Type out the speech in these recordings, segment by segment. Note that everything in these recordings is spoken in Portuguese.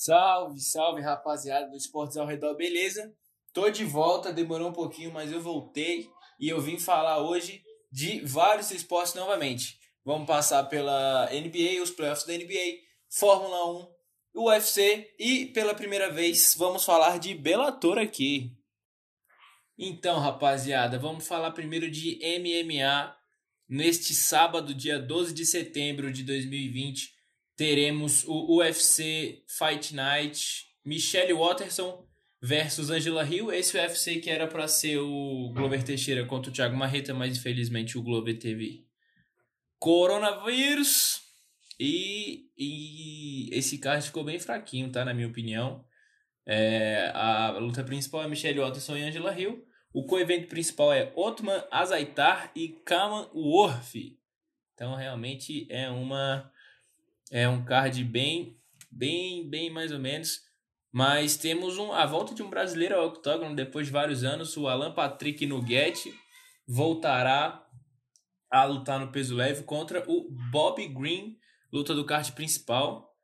Salve, salve rapaziada do Esportes ao Redor, beleza? Tô de volta, demorou um pouquinho, mas eu voltei e eu vim falar hoje de vários esportes novamente. Vamos passar pela NBA, os playoffs da NBA, Fórmula 1, UFC e pela primeira vez vamos falar de Bellator aqui. Então, rapaziada, vamos falar primeiro de MMA. Neste sábado, dia 12 de setembro de 2020, teremos o UFC Fight Night Michelle Watterson versus Angela Hill. Esse UFC que era para ser o Glover Teixeira contra o Thiago Marreta, mas infelizmente o Glover teve coronavírus. E, e esse card ficou bem fraquinho, tá? Na minha opinião. É, a luta principal é Michelle Watterson e Angela Hill. O co-evento principal é Otman Azaitar e Kaman Worth. Então realmente é uma é um card bem, bem, bem mais ou menos. Mas temos um, a volta de um brasileiro ao octógono depois de vários anos. O Alan Patrick Nugget voltará a lutar no peso leve contra o Bob Green, luta do card principal.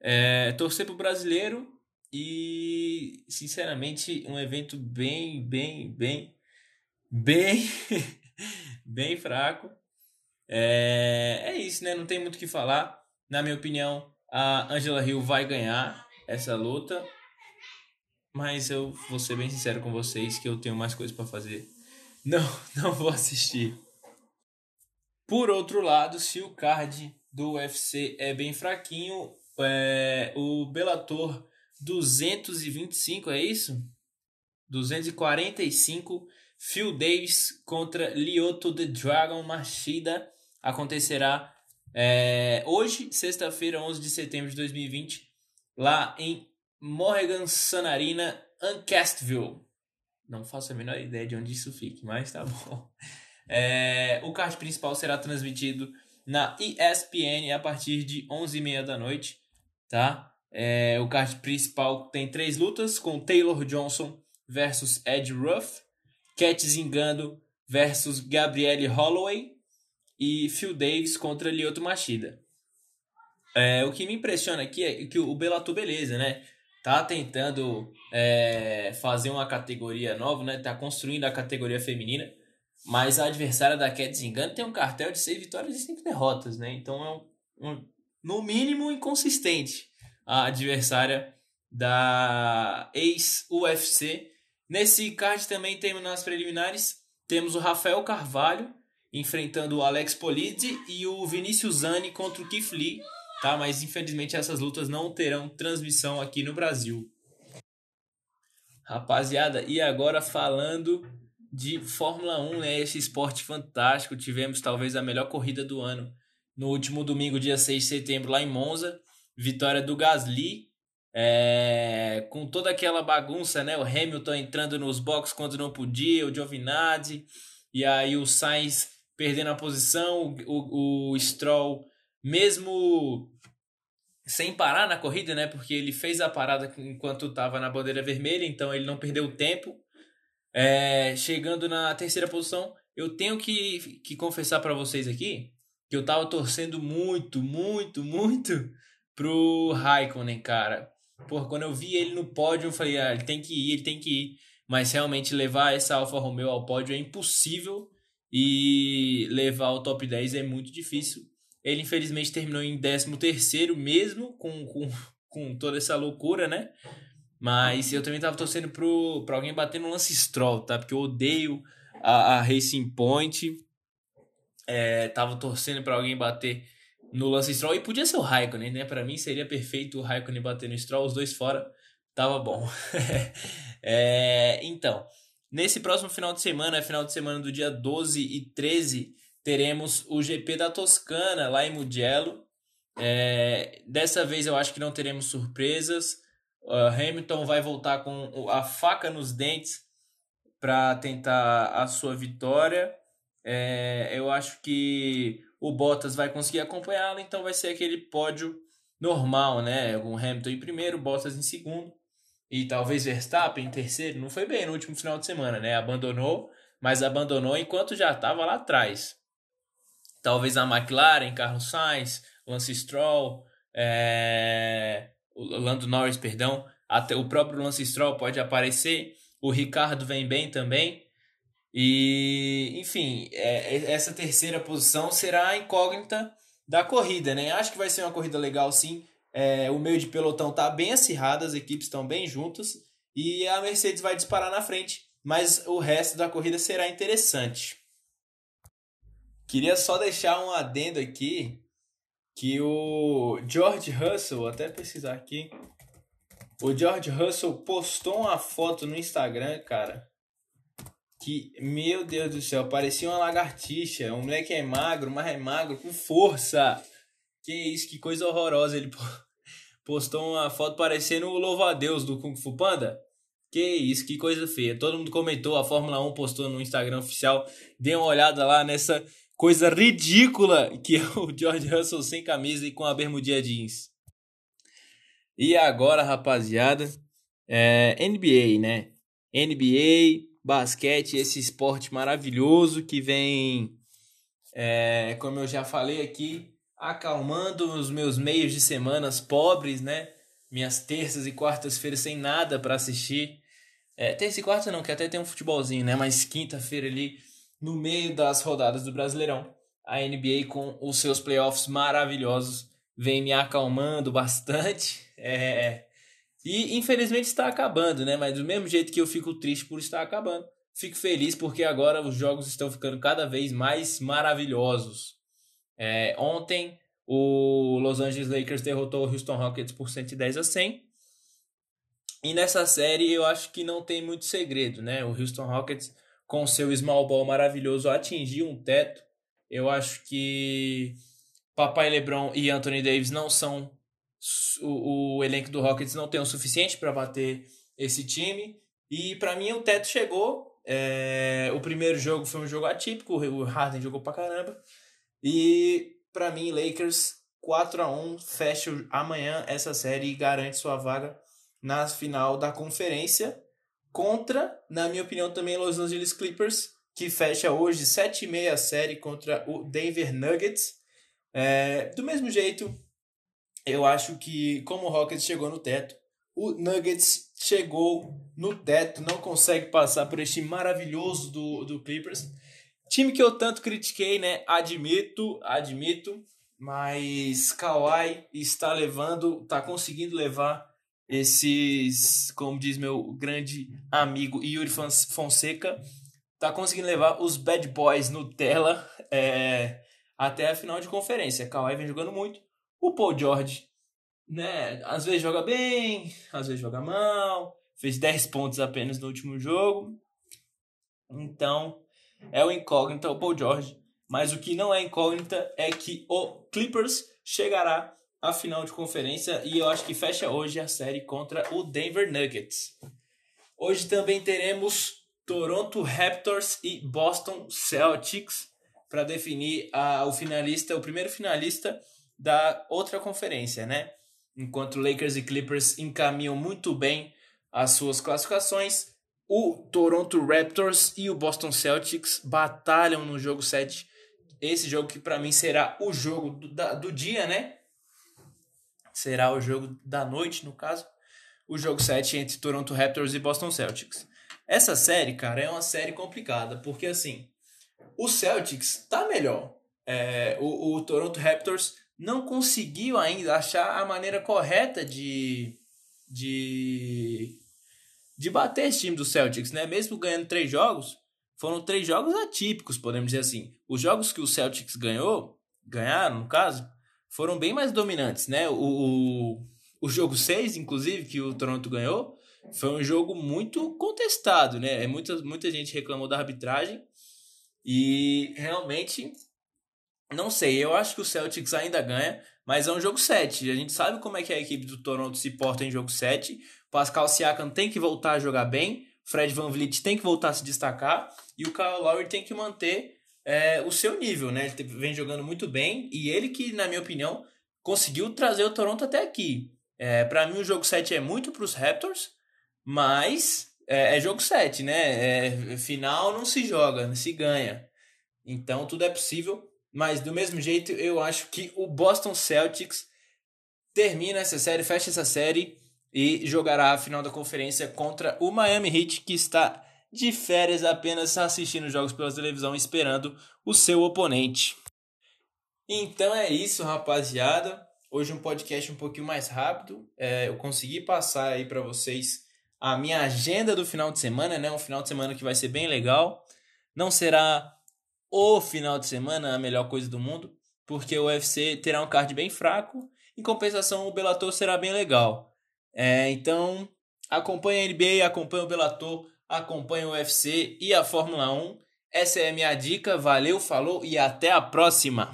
É, torcer para o brasileiro e, sinceramente, um evento bem, bem, bem, bem, bem fraco. É, é isso, né? Não tem muito o que falar. Na minha opinião, a Angela Hill vai ganhar essa luta. Mas eu vou ser bem sincero com vocês que eu tenho mais coisas para fazer. Não, não vou assistir. Por outro lado, se o card do UFC é bem fraquinho, é, o Bellator 225, é isso? 245, Phil Davis contra Lyoto The Dragon Machida acontecerá é, hoje, sexta-feira, 11 de setembro de 2020, lá em Morgan Sanarina, Uncastville. Não faço a menor ideia de onde isso fique, mas tá bom. É, o card principal será transmitido na ESPN a partir de 11h30 da noite, tá? É, o card principal tem três lutas, com Taylor Johnson versus Ed Ruff, Cat Zingando versus Gabrielle Holloway e Phil Davis contra Lyoto Machida. É, o que me impressiona aqui é que o Bellator, beleza, né? Tá tentando é, fazer uma categoria nova, né? Tá construindo a categoria feminina. Mas a adversária da Cat Zingano tem um cartel de seis vitórias e cinco derrotas, né? Então é um, um, no mínimo inconsistente a adversária da ex-UFC. Nesse card também temos nas preliminares, temos o Rafael Carvalho enfrentando o Alex Polizzi e o Vinícius Zani contra o Keith Lee, tá? Mas infelizmente essas lutas não terão transmissão aqui no Brasil. Rapaziada, e agora falando de Fórmula 1, né? Esse esporte fantástico, tivemos talvez a melhor corrida do ano no último domingo, dia 6 de setembro, lá em Monza, vitória do Gasly, é, com toda aquela bagunça, né? O Hamilton entrando nos boxes quando não podia, o Giovinazzi, e aí o Sainz perdendo a posição, o, o Stroll, mesmo sem parar na corrida, né? Porque ele fez a parada enquanto estava na bandeira vermelha, então ele não perdeu tempo. É, chegando na terceira posição, eu tenho que, que confessar para vocês aqui que eu tava torcendo muito, muito, muito pro Raikkonen, cara. Por quando eu vi ele no pódio, eu falei, ah, ele tem que ir, ele tem que ir. Mas realmente levar essa Alfa Romeo ao pódio é impossível e levar o top 10 é muito difícil. Ele infelizmente terminou em 13º mesmo com, com, com toda essa loucura, né? Mas eu também tava torcendo pro, pra alguém bater no Lance Stroll, tá? Porque eu odeio a, a Racing Point. É, tava torcendo para alguém bater no Lance Stroll. E podia ser o Raikkonen, né? Para mim seria perfeito o Raikkonen bater no Stroll, os dois fora. Tava bom. é, então, Nesse próximo final de semana, final de semana do dia 12 e 13, teremos o GP da Toscana lá em Mugello. É, dessa vez eu acho que não teremos surpresas. Uh, Hamilton vai voltar com a faca nos dentes para tentar a sua vitória. É, eu acho que o Bottas vai conseguir acompanhá-lo, então vai ser aquele pódio normal, né? Com Hamilton em primeiro, Bottas em segundo e talvez Verstappen em terceiro, não foi bem no último final de semana, né? Abandonou, mas abandonou enquanto já estava lá atrás. Talvez a McLaren, Carlos Sainz, Lance Stroll, é... Lando Norris, perdão, até o próprio Lance Stroll pode aparecer, o Ricardo vem bem também. E, enfim, é, é, essa terceira posição será a incógnita da corrida, né? Acho que vai ser uma corrida legal, sim. É, o meio de pelotão tá bem acirrado, as equipes estão bem juntas e a Mercedes vai disparar na frente, mas o resto da corrida será interessante. Queria só deixar um adendo aqui que o George Russell, até pesquisar aqui, o George Russell postou uma foto no Instagram, cara, que, meu Deus do céu, parecia uma lagartixa. Um moleque é magro, mas é magro com força. Que isso, que coisa horrorosa. Ele postou uma foto parecendo o louva-a-Deus do Kung Fu Panda. Que isso, que coisa feia. Todo mundo comentou, a Fórmula 1 postou no Instagram oficial. Dê uma olhada lá nessa coisa ridícula que é o George Russell sem camisa e com a bermudinha jeans. E agora, rapaziada, é NBA, né? NBA, basquete, esse esporte maravilhoso que vem, é, como eu já falei aqui, acalmando os meus meios de semanas pobres, né? Minhas terças e quartas-feiras sem nada para assistir. É, terça e quarta não, que até tem um futebolzinho, né? Mas quinta-feira ali, no meio das rodadas do Brasileirão, a NBA com os seus playoffs maravilhosos vem me acalmando bastante. É, e infelizmente está acabando, né? Mas do mesmo jeito que eu fico triste por estar acabando, fico feliz porque agora os jogos estão ficando cada vez mais maravilhosos. É, ontem o Los Angeles Lakers derrotou o Houston Rockets por 110 a 100. E nessa série eu acho que não tem muito segredo, né? O Houston Rockets com seu small ball maravilhoso atingiu um teto. Eu acho que Papai LeBron e Anthony Davis não são o, o elenco do Rockets não tem o suficiente para bater esse time. E para mim o teto chegou. É, o primeiro jogo foi um jogo atípico, o Harden jogou pra caramba. E para mim, Lakers 4 a 1 fecha amanhã essa série e garante sua vaga na final da conferência contra, na minha opinião, também Los Angeles Clippers, que fecha hoje 7 e meia a série contra o Denver Nuggets. É, do mesmo jeito, eu acho que como o Rockets chegou no teto, o Nuggets chegou no teto, não consegue passar por este maravilhoso do, do Clippers. Time que eu tanto critiquei, né? Admito, admito, mas Kawhi está levando, está conseguindo levar esses, como diz meu grande amigo Yuri Fonseca, está conseguindo levar os bad boys Nutella é, até a final de conferência. Kawhi vem jogando muito. O Paul George, né, às vezes joga bem, às vezes joga mal, fez 10 pontos apenas no último jogo. Então, é o incógnita o Paul George, mas o que não é incógnita é que o Clippers chegará à final de conferência e eu acho que fecha hoje a série contra o Denver Nuggets. Hoje também teremos Toronto Raptors e Boston Celtics para definir a, o finalista, o primeiro finalista da outra conferência, né? Enquanto Lakers e Clippers encaminham muito bem as suas classificações, o Toronto Raptors e o Boston Celtics batalham no jogo 7. Esse jogo que para mim será o jogo do, da, do dia, né? Será o jogo da noite, no caso. O jogo 7 entre Toronto Raptors e Boston Celtics. Essa série, cara, é uma série complicada, porque assim, o Celtics tá melhor. É, o, o Toronto Raptors não conseguiu ainda achar a maneira correta de, de, de bater esse time do Celtics, né? Mesmo ganhando três jogos, foram três jogos atípicos, podemos dizer assim. Os jogos que o Celtics ganhou, ganharam no caso, foram bem mais dominantes, né? O, o, o jogo 6, inclusive, que o Toronto ganhou, foi um jogo muito contestado, né? Muita, muita gente reclamou da arbitragem e realmente não sei, eu acho que o Celtics ainda ganha, mas é um jogo 7. A gente sabe como é que a equipe do Toronto se porta em jogo 7. Pascal Siakam tem que voltar a jogar bem, Fred Van Vliet tem que voltar a se destacar e o Kyle Lowry tem que manter é, o seu nível, né? Ele vem jogando muito bem e ele que, na minha opinião, conseguiu trazer o Toronto até aqui. É, para mim, o jogo 7 é muito para os Raptors, mas é, é, jogo 7, né? É, final não se joga, se ganha. Então, tudo é possível. Mas do mesmo jeito, eu acho que o Boston Celtics termina essa série, fecha essa série e jogará a final da conferência contra o Miami Heat, que está de férias apenas assistindo jogos pela televisão, esperando o seu oponente. Então é isso, rapaziada. Hoje um podcast um pouquinho mais rápido. É, eu consegui passar aí para vocês a minha agenda do final de semana, né? Um final de semana que vai ser bem legal. Não será o final de semana a melhor coisa do mundo, porque o UFC terá um card bem fraco. Em compensação, o Bellator será bem legal. É, então, acompanhe a NBA, acompanhe o Bellator, acompanhe o UFC e a Fórmula 1. Essa é a minha dica. Valeu, falou e até a próxima!